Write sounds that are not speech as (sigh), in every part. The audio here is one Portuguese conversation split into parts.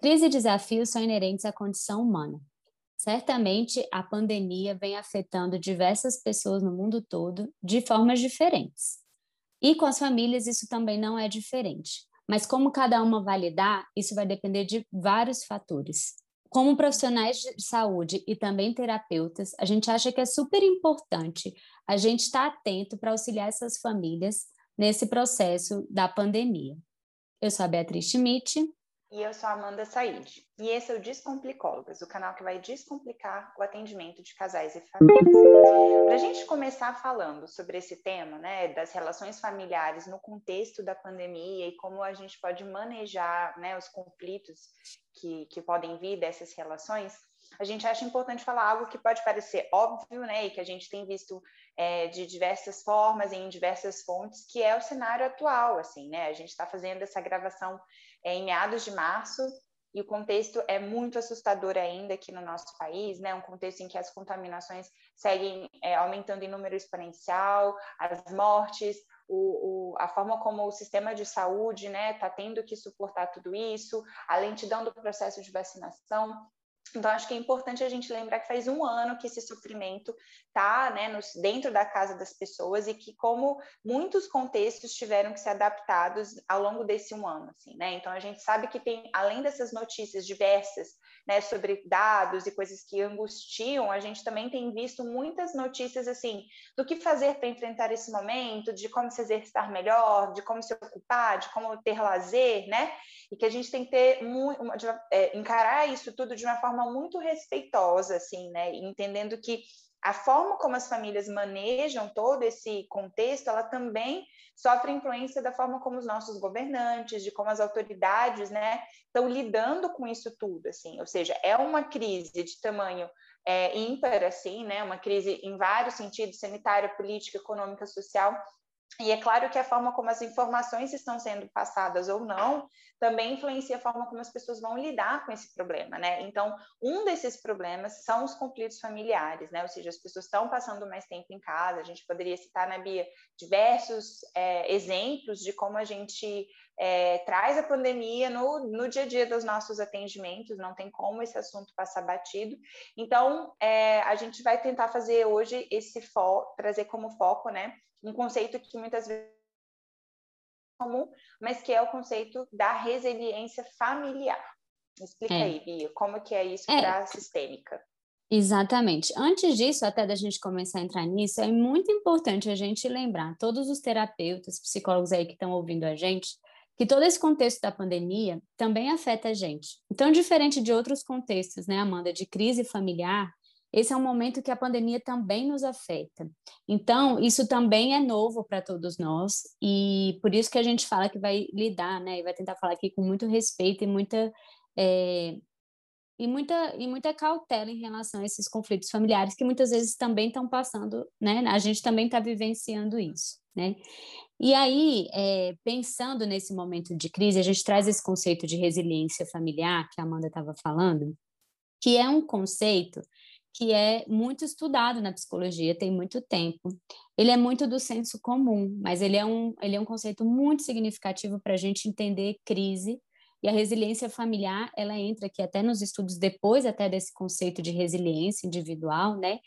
Crise e desafios são inerentes à condição humana. Certamente, a pandemia vem afetando diversas pessoas no mundo todo de formas diferentes. E com as famílias, isso também não é diferente. Mas como cada uma vai lidar, isso vai depender de vários fatores. Como profissionais de saúde e também terapeutas, a gente acha que é super importante a gente estar atento para auxiliar essas famílias nesse processo da pandemia. Eu sou a Beatriz Schmidt. E eu sou a Amanda Said. E esse é o Descomplicólogas, o canal que vai descomplicar o atendimento de casais e famílias. Para a gente começar falando sobre esse tema, né, das relações familiares no contexto da pandemia e como a gente pode manejar né, os conflitos que, que podem vir dessas relações, a gente acha importante falar algo que pode parecer óbvio, né, e que a gente tem visto é, de diversas formas em diversas fontes, que é o cenário atual, assim, né? A gente está fazendo essa gravação é, em meados de março e o contexto é muito assustador ainda aqui no nosso país, né? Um contexto em que as contaminações seguem é, aumentando em número exponencial, as mortes, o, o, a forma como o sistema de saúde está né, tá tendo que suportar tudo isso, a lentidão do processo de vacinação. Então, acho que é importante a gente lembrar que faz um ano que esse sofrimento está né, dentro da casa das pessoas e que, como muitos contextos tiveram que ser adaptados ao longo desse um ano. Assim, né? Então, a gente sabe que tem, além dessas notícias diversas né, sobre dados e coisas que angustiam, a gente também tem visto muitas notícias assim do que fazer para enfrentar esse momento, de como se exercitar melhor, de como se ocupar, de como ter lazer, né? E que a gente tem que ter é, encarar isso tudo de uma forma muito respeitosa, assim, né? Entendendo que a forma como as famílias manejam todo esse contexto, ela também sofre influência da forma como os nossos governantes, de como as autoridades, né, estão lidando com isso tudo, assim. Ou seja, é uma crise de tamanho é, ímpar, assim, né, uma crise em vários sentidos, sanitária, política, econômica, social, e é claro que a forma como as informações estão sendo passadas ou não também influencia a forma como as pessoas vão lidar com esse problema, né? Então, um desses problemas são os conflitos familiares, né? Ou seja, as pessoas estão passando mais tempo em casa. A gente poderia citar na Bia diversos é, exemplos de como a gente é, traz a pandemia no, no dia a dia dos nossos atendimentos, não tem como esse assunto passar batido. Então, é, a gente vai tentar fazer hoje esse foco, trazer como foco, né? Um conceito que muitas vezes é comum, mas que é o conceito da resiliência familiar. Explica é. aí, Bia, como que é isso é. para a sistêmica? Exatamente. Antes disso, até da gente começar a entrar nisso, é muito importante a gente lembrar, todos os terapeutas, psicólogos aí que estão ouvindo a gente, que todo esse contexto da pandemia também afeta a gente. Então, diferente de outros contextos, né, Amanda, de crise familiar, esse é um momento que a pandemia também nos afeta. Então, isso também é novo para todos nós, e por isso que a gente fala que vai lidar, né, e vai tentar falar aqui com muito respeito e muita. É, e muita, e muita cautela em relação a esses conflitos familiares que muitas vezes também estão passando, né? A gente também está vivenciando isso, né? E aí, é, pensando nesse momento de crise, a gente traz esse conceito de resiliência familiar que a Amanda estava falando, que é um conceito que é muito estudado na psicologia, tem muito tempo. Ele é muito do senso comum, mas ele é um, ele é um conceito muito significativo para a gente entender crise e a resiliência familiar, ela entra aqui até nos estudos depois até desse conceito de resiliência individual, né?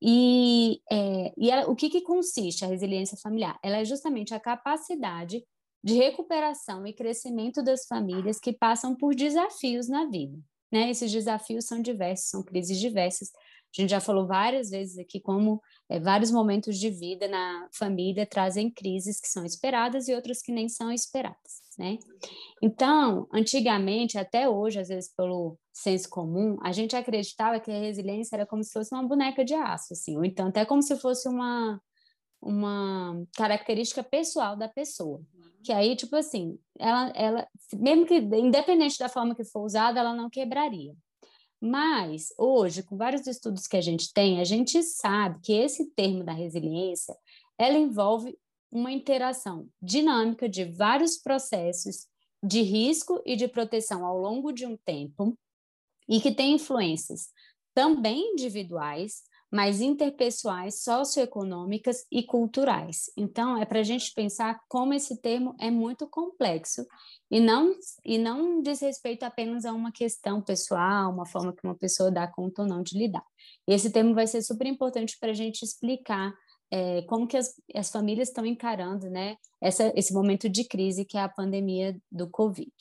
E, é, e ela, o que, que consiste a resiliência familiar? Ela é justamente a capacidade de recuperação e crescimento das famílias que passam por desafios na vida. Né? Esses desafios são diversos, são crises diversas. A gente já falou várias vezes aqui como é, vários momentos de vida na família trazem crises que são esperadas e outras que nem são esperadas, né? Então, antigamente, até hoje, às vezes pelo senso comum, a gente acreditava que a resiliência era como se fosse uma boneca de aço, assim, ou então até como se fosse uma uma característica pessoal da pessoa. Que aí, tipo assim, ela, ela, mesmo que, independente da forma que for usada, ela não quebraria. Mas, hoje, com vários estudos que a gente tem, a gente sabe que esse termo da resiliência, ela envolve uma interação dinâmica de vários processos de risco e de proteção ao longo de um tempo e que tem influências também individuais, mas interpessoais, socioeconômicas e culturais. Então, é para a gente pensar como esse termo é muito complexo e não, e não diz respeito apenas a uma questão pessoal, uma forma que uma pessoa dá conta ou não de lidar. E esse termo vai ser super importante para a gente explicar é, como que as, as famílias estão encarando né, essa, esse momento de crise que é a pandemia do Covid.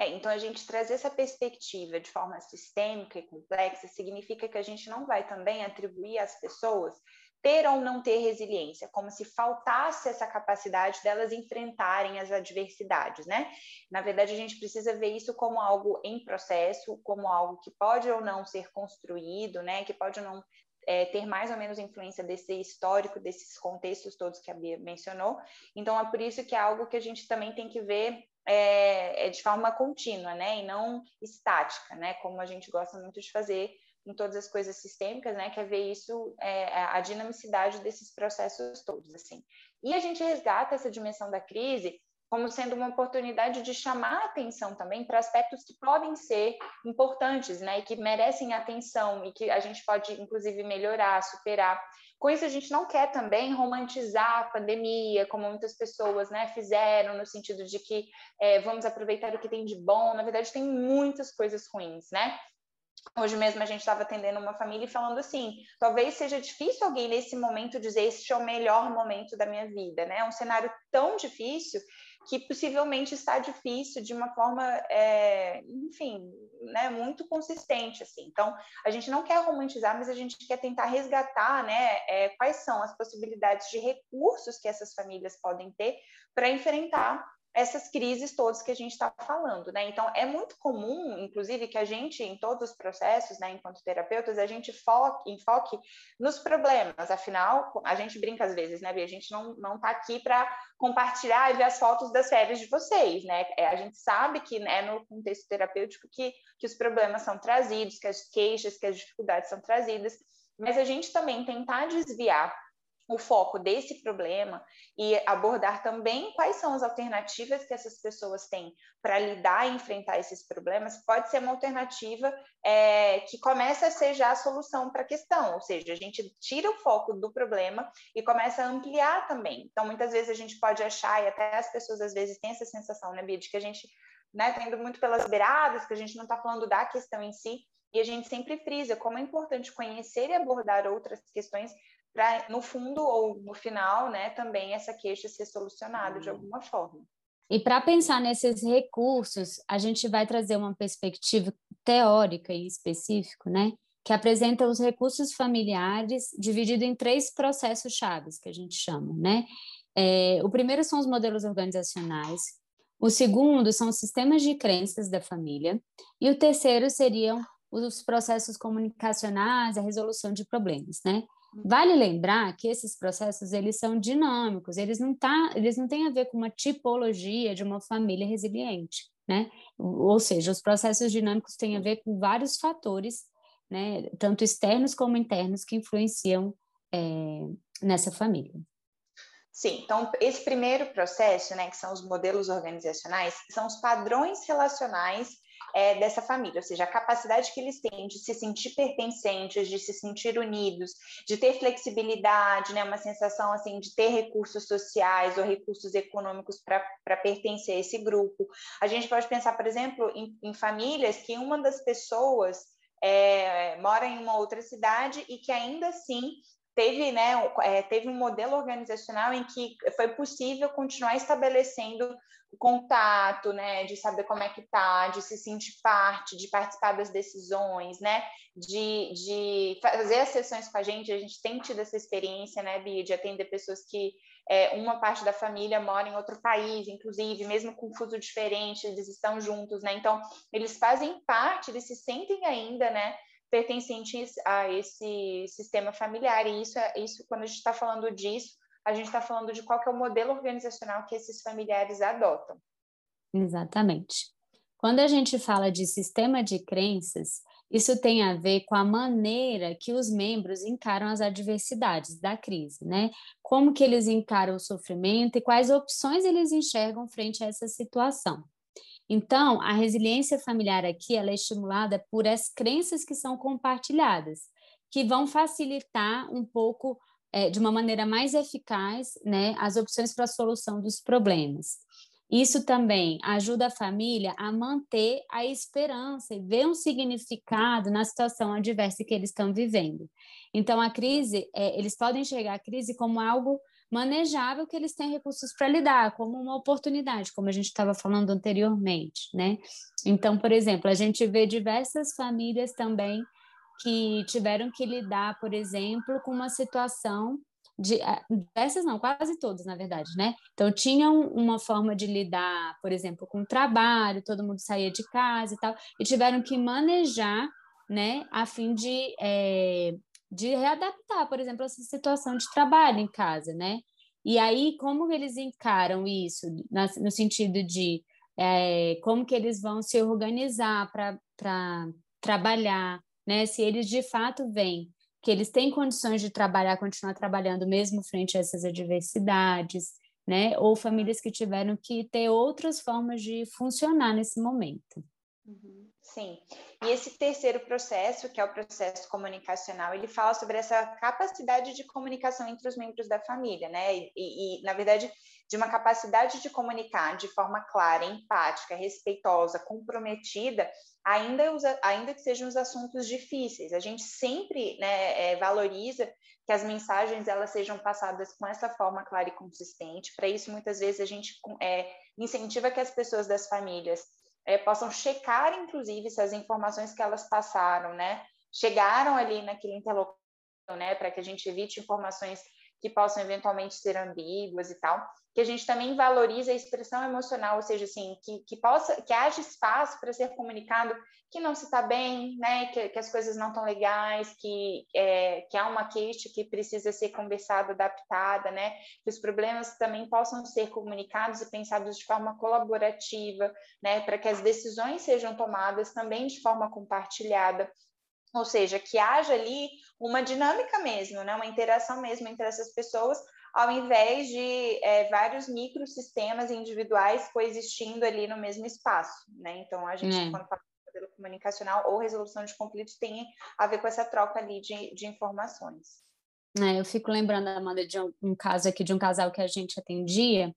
É, então, a gente trazer essa perspectiva de forma sistêmica e complexa significa que a gente não vai também atribuir às pessoas ter ou não ter resiliência, como se faltasse essa capacidade delas enfrentarem as adversidades, né? Na verdade, a gente precisa ver isso como algo em processo, como algo que pode ou não ser construído, né? Que pode ou não é, ter mais ou menos influência desse histórico, desses contextos todos que a Bia mencionou. Então, é por isso que é algo que a gente também tem que ver é, é de forma contínua, né, e não estática, né, como a gente gosta muito de fazer em todas as coisas sistêmicas, né, que é ver isso, é, a dinamicidade desses processos todos, assim. E a gente resgata essa dimensão da crise como sendo uma oportunidade de chamar atenção também para aspectos que podem ser importantes, né, e que merecem atenção e que a gente pode, inclusive, melhorar, superar. Com isso, a gente não quer também romantizar a pandemia, como muitas pessoas né, fizeram, no sentido de que é, vamos aproveitar o que tem de bom. Na verdade, tem muitas coisas ruins, né? Hoje mesmo a gente estava atendendo uma família e falando assim: talvez seja difícil alguém nesse momento dizer este é o melhor momento da minha vida, né? É um cenário tão difícil que possivelmente está difícil de uma forma, é, enfim, né, muito consistente, assim. Então, a gente não quer romantizar, mas a gente quer tentar resgatar, né, é, quais são as possibilidades de recursos que essas famílias podem ter para enfrentar essas crises todas que a gente está falando, né? Então, é muito comum, inclusive, que a gente, em todos os processos, né, enquanto terapeutas, a gente foque, enfoque nos problemas. Afinal, a gente brinca às vezes, né, Bia? A gente não, não tá aqui para compartilhar ver as fotos das férias de vocês, né? É, a gente sabe que, né, no contexto terapêutico, que, que os problemas são trazidos, que as queixas, que as dificuldades são trazidas, mas a gente também tentar desviar o foco desse problema e abordar também quais são as alternativas que essas pessoas têm para lidar e enfrentar esses problemas, pode ser uma alternativa é, que começa a ser já a solução para a questão, ou seja, a gente tira o foco do problema e começa a ampliar também. Então, muitas vezes a gente pode achar, e até as pessoas às vezes têm essa sensação, né, Bia, de que a gente né, indo muito pelas beiradas, que a gente não está falando da questão em si, e a gente sempre frisa como é importante conhecer e abordar outras questões para no fundo ou no final, né, também essa queixa ser solucionada de uhum. alguma forma. E para pensar nesses recursos, a gente vai trazer uma perspectiva teórica em específico, né, que apresenta os recursos familiares dividido em três processos chaves que a gente chama, né? É, o primeiro são os modelos organizacionais, o segundo são os sistemas de crenças da família e o terceiro seriam os processos comunicacionais, a resolução de problemas, né? Vale lembrar que esses processos eles são dinâmicos, eles não, tá, eles não têm a ver com uma tipologia de uma família resiliente, né? Ou seja, os processos dinâmicos têm a ver com vários fatores, né, tanto externos como internos, que influenciam é, nessa família. Sim, então esse primeiro processo, né, que são os modelos organizacionais, são os padrões relacionais é, dessa família, ou seja, a capacidade que eles têm de se sentir pertencentes, de se sentir unidos, de ter flexibilidade, né, uma sensação assim de ter recursos sociais ou recursos econômicos para pertencer a esse grupo. A gente pode pensar, por exemplo, em, em famílias que uma das pessoas é, mora em uma outra cidade e que ainda assim teve, né, é, teve um modelo organizacional em que foi possível continuar estabelecendo contato, né, de saber como é que tá, de se sentir parte, de participar das decisões, né, de, de fazer as sessões com a gente, a gente tem tido essa experiência, né, Bia, de atender pessoas que é, uma parte da família mora em outro país, inclusive, mesmo com fuso diferente, eles estão juntos, né, então eles fazem parte, eles se sentem ainda, né, pertencentes a esse sistema familiar, e isso, é, isso quando a gente está falando disso, a gente está falando de qual é o modelo organizacional que esses familiares adotam. Exatamente. Quando a gente fala de sistema de crenças, isso tem a ver com a maneira que os membros encaram as adversidades da crise, né? Como que eles encaram o sofrimento e quais opções eles enxergam frente a essa situação. Então, a resiliência familiar aqui ela é estimulada por as crenças que são compartilhadas, que vão facilitar um pouco, é, de uma maneira mais eficaz, né, as opções para a solução dos problemas. Isso também ajuda a família a manter a esperança e ver um significado na situação adversa que eles estão vivendo. Então, a crise, é, eles podem enxergar a crise como algo manejável que eles têm recursos para lidar, como uma oportunidade, como a gente estava falando anteriormente, né? Então, por exemplo, a gente vê diversas famílias também que tiveram que lidar, por exemplo, com uma situação de diversas não, quase todas, na verdade, né? Então tinham uma forma de lidar, por exemplo, com o trabalho, todo mundo saía de casa e tal, e tiveram que manejar, né, a fim de é, de readaptar, por exemplo, essa situação de trabalho em casa, né? E aí, como eles encaram isso, no sentido de é, como que eles vão se organizar para trabalhar, né? Se eles de fato veem que eles têm condições de trabalhar, continuar trabalhando mesmo frente a essas adversidades, né? Ou famílias que tiveram que ter outras formas de funcionar nesse momento. Uhum. Sim. E esse terceiro processo, que é o processo comunicacional, ele fala sobre essa capacidade de comunicação entre os membros da família, né? E, e, na verdade, de uma capacidade de comunicar de forma clara, empática, respeitosa, comprometida, ainda, os, ainda que sejam os assuntos difíceis. A gente sempre né, é, valoriza que as mensagens elas sejam passadas com essa forma clara e consistente. Para isso, muitas vezes, a gente é, incentiva que as pessoas das famílias é, possam checar, inclusive, se as informações que elas passaram, né, chegaram ali naquele interlocutor, né, para que a gente evite informações que possam eventualmente ser ambíguas e tal que a gente também valorize a expressão emocional, ou seja, assim, que, que possa, que haja espaço para ser comunicado que não se está bem, né, que, que, as coisas não estão legais, que, é, que há uma queixa que precisa ser conversada, adaptada, né, que os problemas também possam ser comunicados e pensados de forma colaborativa, né, para que as decisões sejam tomadas também de forma compartilhada, ou seja, que haja ali uma dinâmica mesmo, né, uma interação mesmo entre essas pessoas, ao invés de é, vários microsistemas individuais coexistindo ali no mesmo espaço, né? Então, a gente, é. quando fala de modelo comunicacional ou resolução de conflitos, tem a ver com essa troca ali de, de informações. É, eu fico lembrando, Amanda, de um, um caso aqui de um casal que a gente atendia,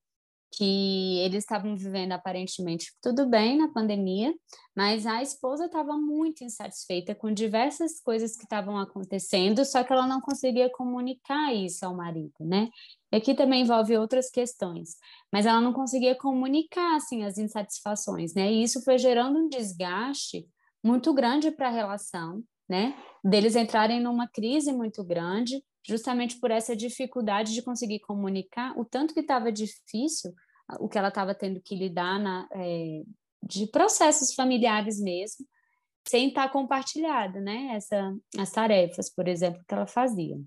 que eles estavam vivendo aparentemente tudo bem na pandemia, mas a esposa estava muito insatisfeita com diversas coisas que estavam acontecendo, só que ela não conseguia comunicar isso ao marido, né? E aqui também envolve outras questões, mas ela não conseguia comunicar assim as insatisfações, né? E isso foi gerando um desgaste muito grande para a relação, né? Deles entrarem numa crise muito grande, justamente por essa dificuldade de conseguir comunicar o tanto que estava difícil o que ela estava tendo que lidar na, é, de processos familiares mesmo, sem estar tá compartilhado, né? Essa, as tarefas, por exemplo, que ela fazia.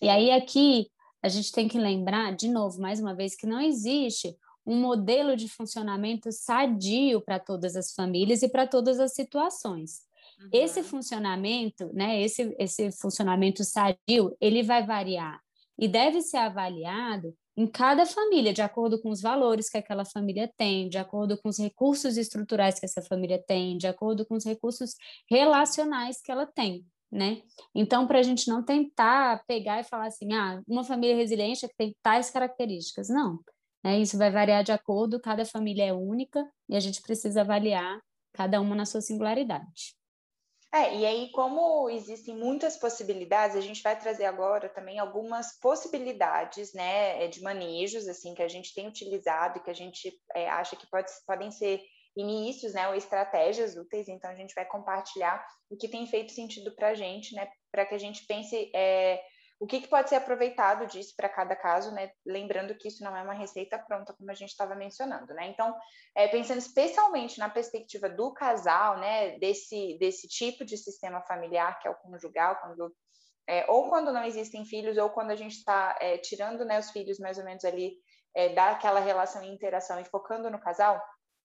E aí aqui a gente tem que lembrar, de novo, mais uma vez, que não existe um modelo de funcionamento sadio para todas as famílias e para todas as situações. Uhum. Esse funcionamento, né, esse, esse funcionamento sadio, ele vai variar e deve ser avaliado em cada família, de acordo com os valores que aquela família tem, de acordo com os recursos estruturais que essa família tem, de acordo com os recursos relacionais que ela tem, né? Então, para a gente não tentar pegar e falar assim, ah, uma família resiliente é que tem tais características, não. Né? Isso vai variar de acordo, cada família é única e a gente precisa avaliar cada uma na sua singularidade. É, e aí, como existem muitas possibilidades, a gente vai trazer agora também algumas possibilidades, né, é, de manejos, assim, que a gente tem utilizado e que a gente é, acha que pode, podem ser inícios, né, ou estratégias úteis, então a gente vai compartilhar o que tem feito sentido para a gente, né, para que a gente pense é, o que, que pode ser aproveitado disso para cada caso, né? Lembrando que isso não é uma receita pronta, como a gente estava mencionando, né? Então, é, pensando especialmente na perspectiva do casal, né? Desse, desse tipo de sistema familiar que é o conjugal, quando é, ou quando não existem filhos, ou quando a gente está é, tirando né, os filhos mais ou menos ali é, daquela relação e interação e focando no casal,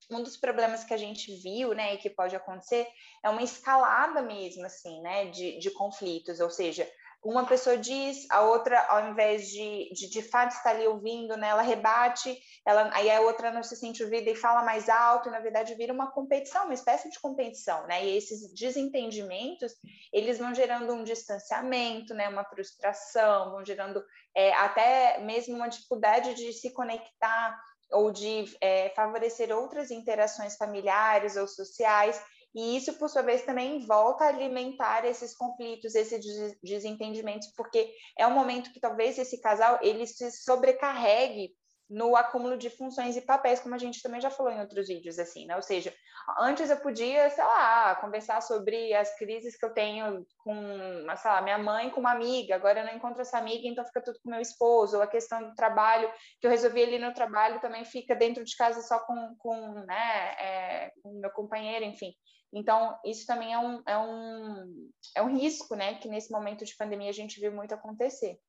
um dos problemas que a gente viu, né, e que pode acontecer, é uma escalada mesmo, assim, né, de, de conflitos, ou seja, uma pessoa diz, a outra, ao invés de, de, de fato estar ali ouvindo, né, ela rebate, ela, aí a outra não se sente ouvida e fala mais alto, e na verdade vira uma competição, uma espécie de competição, né? E esses desentendimentos, eles vão gerando um distanciamento, né, uma frustração, vão gerando é, até mesmo uma dificuldade de se conectar ou de é, favorecer outras interações familiares ou sociais. E isso, por sua vez, também volta a alimentar esses conflitos, esses desentendimentos, porque é um momento que talvez esse casal ele se sobrecarregue no acúmulo de funções e papéis, como a gente também já falou em outros vídeos, assim, né? Ou seja, antes eu podia, sei lá, conversar sobre as crises que eu tenho com, sei lá, minha mãe com uma amiga, agora eu não encontro essa amiga, então fica tudo com meu esposo, ou a questão do trabalho, que eu resolvi ali no trabalho, também fica dentro de casa só com, com né, é, com meu companheiro, enfim. Então, isso também é um, é, um, é um risco, né, que nesse momento de pandemia a gente viu muito acontecer.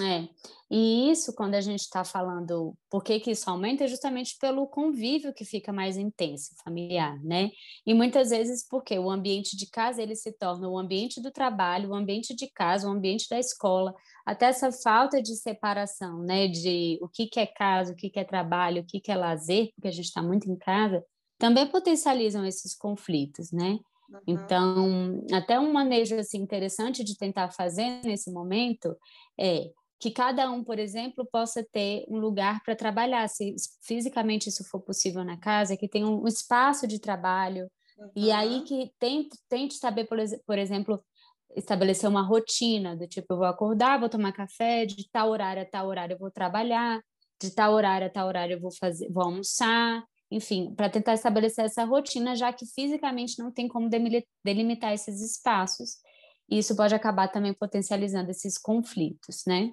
É, e isso quando a gente está falando por que, que isso aumenta é justamente pelo convívio que fica mais intenso, familiar, né? E muitas vezes porque o ambiente de casa ele se torna o ambiente do trabalho, o ambiente de casa, o ambiente da escola, até essa falta de separação, né? De o que, que é casa, o que, que é trabalho, o que, que é lazer, porque a gente está muito em casa, também potencializam esses conflitos, né? Então, até um manejo assim interessante de tentar fazer nesse momento é que cada um, por exemplo, possa ter um lugar para trabalhar, se fisicamente isso for possível na casa, que tenha um espaço de trabalho, uhum. e aí que tente, tente saber, por, por exemplo, estabelecer uma rotina, do tipo, eu vou acordar, vou tomar café, de tal horário a tal horário eu vou trabalhar, de tal horário a tal horário eu vou fazer, vou almoçar, enfim, para tentar estabelecer essa rotina, já que fisicamente não tem como delimitar esses espaços. E isso pode acabar também potencializando esses conflitos, né?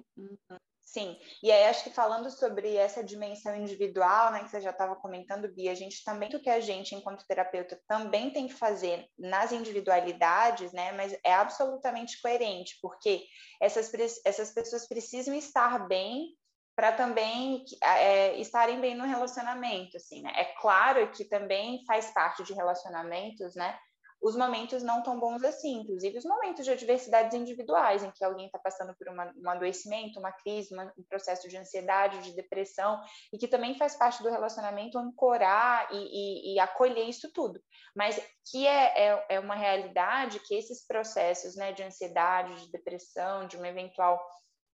Sim, e aí acho que falando sobre essa dimensão individual, né, que você já estava comentando, Bia, a gente também, o que a gente, enquanto terapeuta, também tem que fazer nas individualidades, né, mas é absolutamente coerente, porque essas, essas pessoas precisam estar bem para também é, estarem bem no relacionamento, assim, né? É claro que também faz parte de relacionamentos, né? os momentos não tão bons assim, inclusive os momentos de adversidades individuais, em que alguém está passando por uma, um adoecimento, uma crise, uma, um processo de ansiedade, de depressão, e que também faz parte do relacionamento ancorar e, e, e acolher isso tudo. Mas que é, é, é, uma realidade que esses processos né, de ansiedade, de depressão, de uma eventual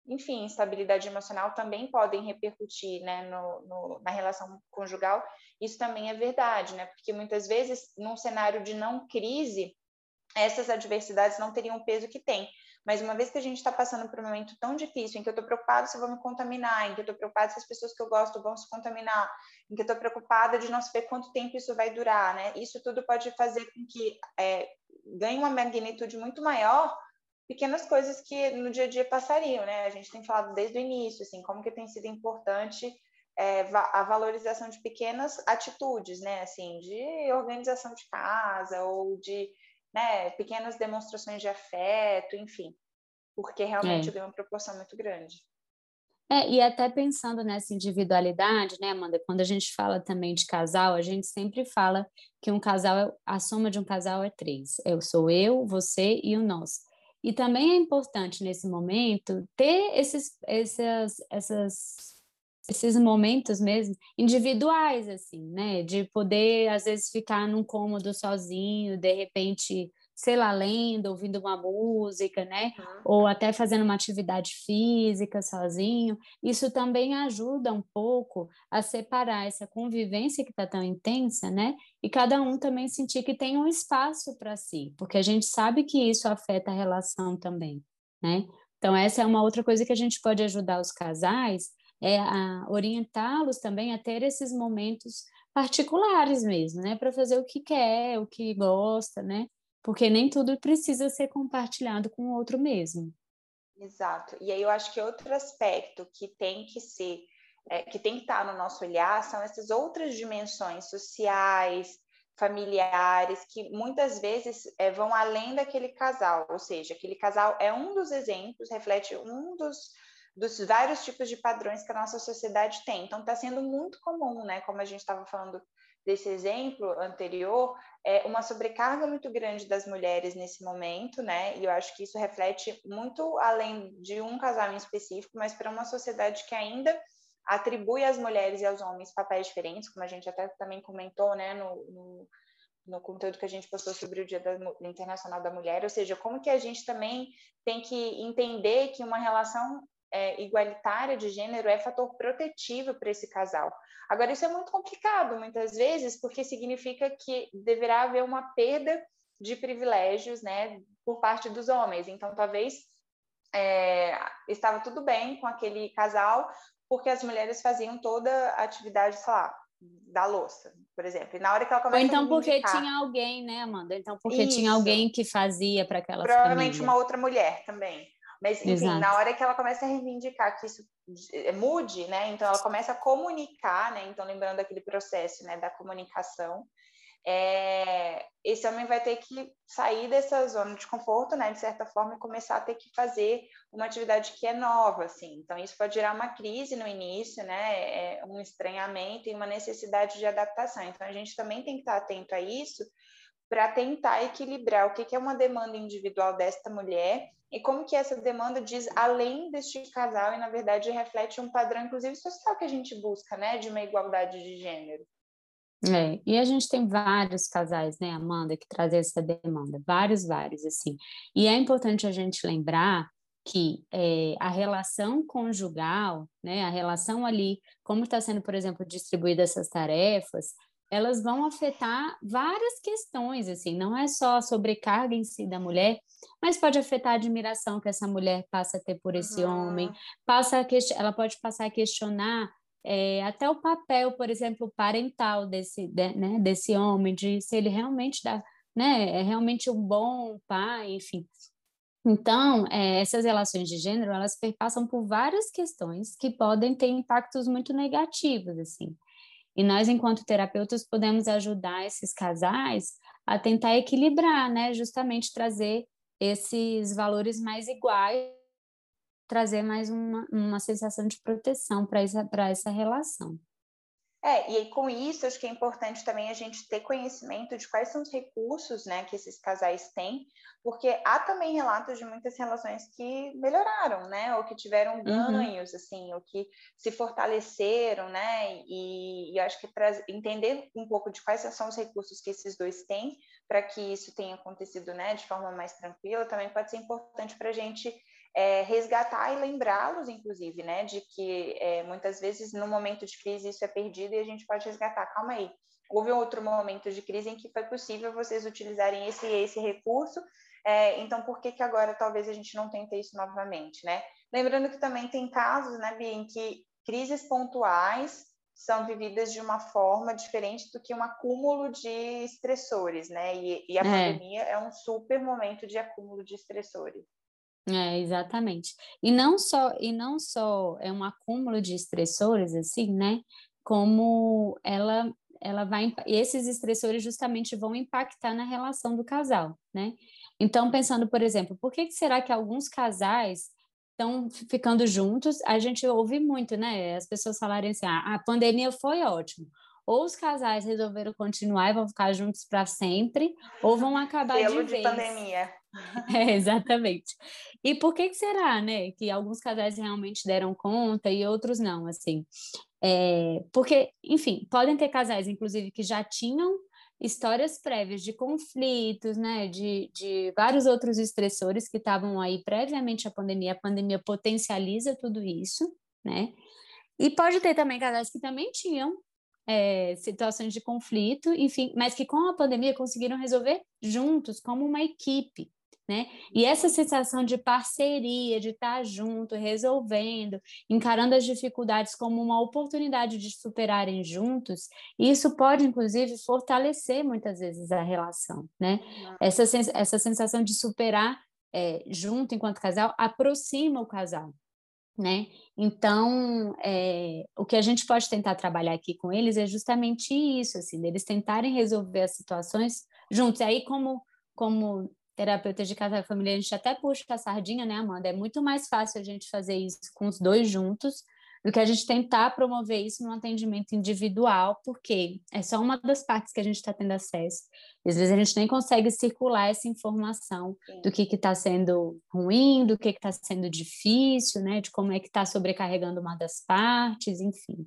enfim, instabilidade emocional também podem repercutir né, no, no, na relação conjugal. Isso também é verdade, né? Porque muitas vezes, num cenário de não crise, essas adversidades não teriam o peso que tem. Mas uma vez que a gente está passando por um momento tão difícil, em que eu estou preocupada se eu vou me contaminar, em que eu estou preocupada se as pessoas que eu gosto vão se contaminar, em que eu estou preocupada de não saber quanto tempo isso vai durar, né? Isso tudo pode fazer com que é, ganhe uma magnitude muito maior pequenas coisas que no dia a dia passariam, né? A gente tem falado desde o início, assim, como que tem sido importante é, a valorização de pequenas atitudes, né? Assim, de organização de casa ou de né, pequenas demonstrações de afeto, enfim, porque realmente é. uma proporção muito grande. É, e até pensando nessa individualidade, né, Amanda? Quando a gente fala também de casal, a gente sempre fala que um casal, é, a soma de um casal é três. Eu sou eu, você e o nós. E também é importante nesse momento ter esses, essas, essas, esses momentos mesmo individuais, assim, né? De poder, às vezes, ficar num cômodo sozinho, de repente sei lá, lendo, ouvindo uma música, né? Uhum. Ou até fazendo uma atividade física sozinho. Isso também ajuda um pouco a separar essa convivência que está tão intensa, né? E cada um também sentir que tem um espaço para si, porque a gente sabe que isso afeta a relação também, né? Então, essa é uma outra coisa que a gente pode ajudar os casais, é orientá-los também a ter esses momentos particulares mesmo, né? Para fazer o que quer, o que gosta, né? Porque nem tudo precisa ser compartilhado com o outro mesmo. Exato. E aí eu acho que outro aspecto que tem que ser, é, que tem que estar no nosso olhar são essas outras dimensões sociais, familiares, que muitas vezes é, vão além daquele casal, ou seja, aquele casal é um dos exemplos, reflete um dos, dos vários tipos de padrões que a nossa sociedade tem. Então, está sendo muito comum, né? Como a gente estava falando desse exemplo anterior, é uma sobrecarga muito grande das mulheres nesse momento, né? E eu acho que isso reflete muito além de um casal em específico, mas para uma sociedade que ainda atribui às mulheres e aos homens papéis diferentes, como a gente até também comentou, né, no, no, no conteúdo que a gente postou sobre o Dia da, Internacional da Mulher, ou seja, como que a gente também tem que entender que uma relação é, igualitária de gênero é fator protetivo para esse casal. Agora, isso é muito complicado, muitas vezes, porque significa que deverá haver uma perda de privilégios, né, por parte dos homens. Então, talvez é, estava tudo bem com aquele casal, porque as mulheres faziam toda a atividade, sei lá, da louça, por exemplo. E na hora que ela começa Ou então a porque tinha alguém, né, Amanda? Então porque Isso. tinha alguém que fazia para aquela Provavelmente família. uma outra mulher também. Mas, enfim, Exato. na hora que ela começa a reivindicar que isso eh, mude, né? Então, ela começa a comunicar, né? Então, lembrando aquele processo, né, da comunicação, é, esse homem vai ter que sair dessa zona de conforto, né, de certa forma, e começar a ter que fazer uma atividade que é nova, assim. Então, isso pode gerar uma crise no início, né, é um estranhamento e uma necessidade de adaptação. Então, a gente também tem que estar atento a isso para tentar equilibrar o que, que é uma demanda individual desta mulher e como que essa demanda diz além deste casal e, na verdade, reflete um padrão, inclusive, social que a gente busca, né, de uma igualdade de gênero. É, e a gente tem vários casais, né, Amanda, que trazem essa demanda, vários, vários, assim. E é importante a gente lembrar que é, a relação conjugal, né, a relação ali, como está sendo, por exemplo, distribuída essas tarefas, elas vão afetar várias questões, assim, não é só a sobrecarga em si da mulher, mas pode afetar a admiração que essa mulher passa a ter por esse uhum. homem, passa a ela pode passar a questionar é, até o papel, por exemplo, parental desse, de, né, desse homem, de se ele realmente dá, né, é realmente um bom pai, enfim. Então, é, essas relações de gênero, elas perpassam por várias questões que podem ter impactos muito negativos, assim. E nós, enquanto terapeutas, podemos ajudar esses casais a tentar equilibrar, né? Justamente trazer esses valores mais iguais, trazer mais uma, uma sensação de proteção para essa, essa relação. É, e aí, com isso, acho que é importante também a gente ter conhecimento de quais são os recursos né, que esses casais têm, porque há também relatos de muitas relações que melhoraram, né, ou que tiveram uhum. ganhos, uhum. assim, ou que se fortaleceram, né, e, e acho que entender um pouco de quais são os recursos que esses dois têm para que isso tenha acontecido, né, de forma mais tranquila, também pode ser importante para a gente é, resgatar e lembrá-los, inclusive, né, de que é, muitas vezes no momento de crise isso é perdido e a gente pode resgatar. Calma aí, houve outro momento de crise em que foi possível vocês utilizarem esse esse recurso, é, então por que que agora talvez a gente não tente isso novamente, né? Lembrando que também tem casos, né, Bia, em que crises pontuais são vividas de uma forma diferente do que um acúmulo de estressores, né? E, e a é. pandemia é um super momento de acúmulo de estressores. É, exatamente. E não só e não só é um acúmulo de estressores assim, né? Como ela ela vai esses estressores justamente vão impactar na relação do casal, né? Então pensando, por exemplo, por que será que alguns casais estão ficando juntos? A gente ouve muito, né? As pessoas falarem assim: ah, a pandemia foi ótimo ou os casais resolveram continuar e vão ficar juntos para sempre, ou vão acabar Pelo de, de vez. pandemia. (laughs) É, exatamente. E por que, que será, né, que alguns casais realmente deram conta e outros não, assim? É, porque, enfim, podem ter casais, inclusive, que já tinham histórias prévias de conflitos, né, de, de vários outros estressores que estavam aí previamente à pandemia. A pandemia potencializa tudo isso, né? E pode ter também casais que também tinham é, situações de conflito, enfim, mas que com a pandemia conseguiram resolver juntos, como uma equipe, né? E essa sensação de parceria, de estar junto, resolvendo, encarando as dificuldades como uma oportunidade de superarem juntos, isso pode, inclusive, fortalecer muitas vezes a relação, né? Essa, essa sensação de superar é, junto enquanto casal aproxima o casal, né? Então, é, o que a gente pode tentar trabalhar aqui com eles é justamente isso, assim, deles tentarem resolver as situações juntos. E aí, como, como terapeuta de casal e família, a gente até puxa a sardinha, né, Amanda? É muito mais fácil a gente fazer isso com os dois juntos do que a gente tentar promover isso no atendimento individual, porque é só uma das partes que a gente está tendo acesso. Às vezes a gente nem consegue circular essa informação Sim. do que está sendo ruim, do que está sendo difícil, né? De como é que está sobrecarregando uma das partes, enfim.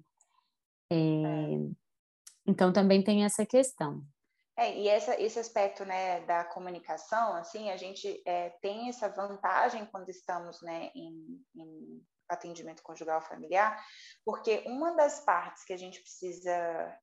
É... É. Então também tem essa questão. É, e essa, esse aspecto né, da comunicação, assim, a gente é, tem essa vantagem quando estamos né, em, em atendimento conjugal familiar, porque uma das partes que a gente precisa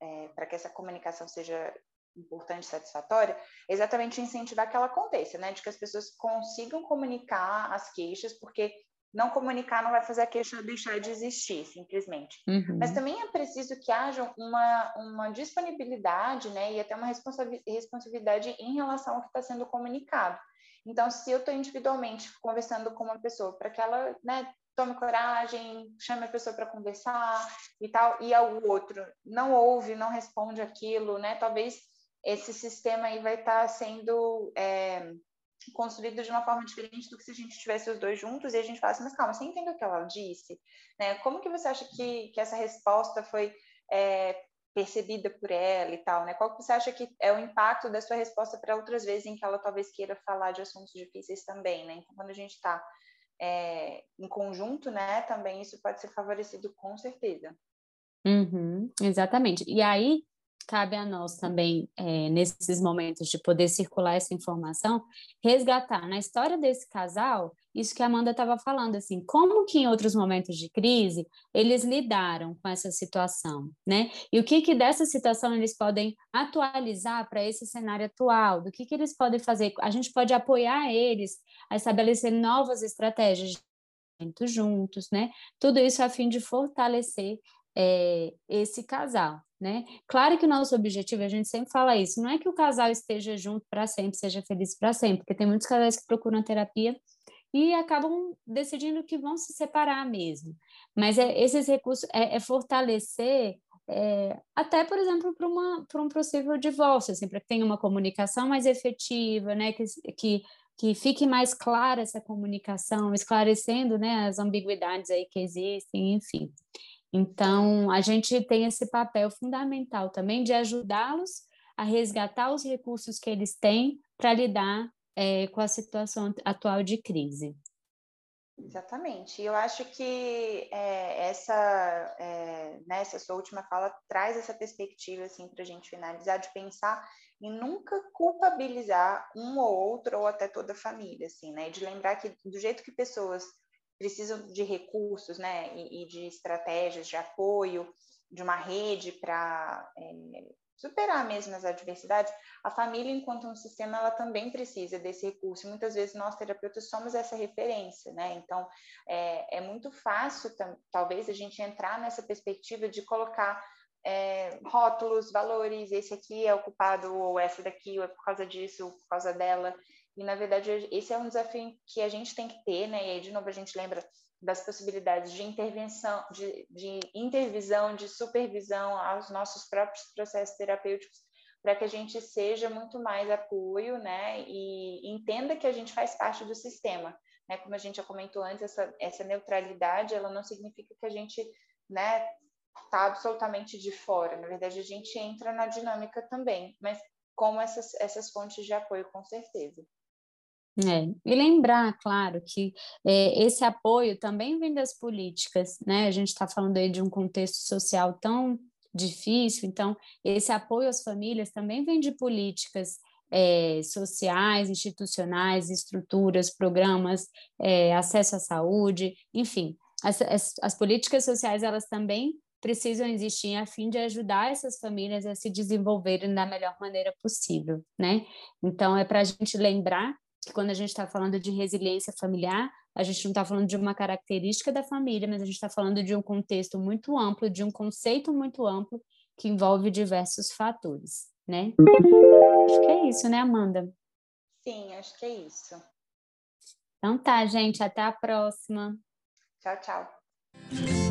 é, para que essa comunicação seja importante e satisfatória é exatamente incentivar que ela aconteça, né? De que as pessoas consigam comunicar as queixas, porque não comunicar não vai fazer a queixa deixar de existir, simplesmente. Uhum. Mas também é preciso que haja uma, uma disponibilidade, né, e até uma responsabilidade em relação ao que está sendo comunicado. Então, se eu estou individualmente conversando com uma pessoa para que ela, né, tome coragem, chame a pessoa para conversar e tal, e o outro não ouve, não responde aquilo, né, talvez esse sistema aí vai estar tá sendo é, construído de uma forma diferente do que se a gente tivesse os dois juntos e a gente falasse, mas calma, você entendeu o que ela disse? Né? Como que você acha que, que essa resposta foi é, percebida por ela e tal, né? Qual que você acha que é o impacto da sua resposta para outras vezes em que ela talvez queira falar de assuntos difíceis também, né? Então, quando a gente está é, em conjunto, né, também isso pode ser favorecido com certeza. Uhum, exatamente. E aí, cabe a nós também, é, nesses momentos de poder circular essa informação, resgatar na história desse casal isso que a Amanda estava falando, assim, como que em outros momentos de crise eles lidaram com essa situação, né? E o que que dessa situação eles podem atualizar para esse cenário atual, do que que eles podem fazer, a gente pode apoiar eles a estabelecer novas estratégias juntos, né? Tudo isso a fim de fortalecer é, esse casal, né? Claro que o nosso objetivo, a gente sempre fala isso, não é que o casal esteja junto para sempre, seja feliz para sempre, porque tem muitos casais que procuram terapia e acabam decidindo que vão se separar mesmo. Mas é, esses recursos é, é fortalecer é, até, por exemplo, para um possível divórcio, assim, para que tenha uma comunicação mais efetiva, né, que, que, que fique mais clara essa comunicação, esclarecendo né, as ambiguidades aí que existem, enfim. Então, a gente tem esse papel fundamental também de ajudá-los a resgatar os recursos que eles têm para lidar é, com a situação atual de crise. Exatamente. Eu acho que é, essa, é, né, essa sua última fala traz essa perspectiva assim, para a gente finalizar, de pensar em nunca culpabilizar um ou outro ou até toda a família, assim, né? De lembrar que do jeito que pessoas precisam de recursos, né, e, e de estratégias de apoio, de uma rede para é, superar mesmo as adversidades, a família, enquanto um sistema, ela também precisa desse recurso. Muitas vezes nós terapeutas somos essa referência, né? Então, é, é muito fácil, talvez, a gente entrar nessa perspectiva de colocar é, rótulos, valores, esse aqui é o culpado, ou essa daqui, ou é por causa disso, ou por causa dela. E, na verdade, esse é um desafio que a gente tem que ter, né? E aí, de novo, a gente lembra das possibilidades de intervenção, de, de intervisão, de supervisão aos nossos próprios processos terapêuticos, para que a gente seja muito mais apoio, né? E entenda que a gente faz parte do sistema, né? Como a gente já comentou antes, essa, essa neutralidade, ela não significa que a gente, né? Está absolutamente de fora. Na verdade, a gente entra na dinâmica também, mas como essas, essas fontes de apoio, com certeza. É, e lembrar, claro, que é, esse apoio também vem das políticas, né? A gente está falando aí de um contexto social tão difícil, então esse apoio às famílias também vem de políticas é, sociais, institucionais, estruturas, programas, é, acesso à saúde, enfim, as, as, as políticas sociais elas também precisam existir a fim de ajudar essas famílias a se desenvolverem da melhor maneira possível, né? Então é para a gente lembrar que quando a gente está falando de resiliência familiar, a gente não está falando de uma característica da família, mas a gente está falando de um contexto muito amplo, de um conceito muito amplo que envolve diversos fatores, né? Acho que é isso, né, Amanda? Sim, acho que é isso. Então tá, gente, até a próxima. Tchau, tchau.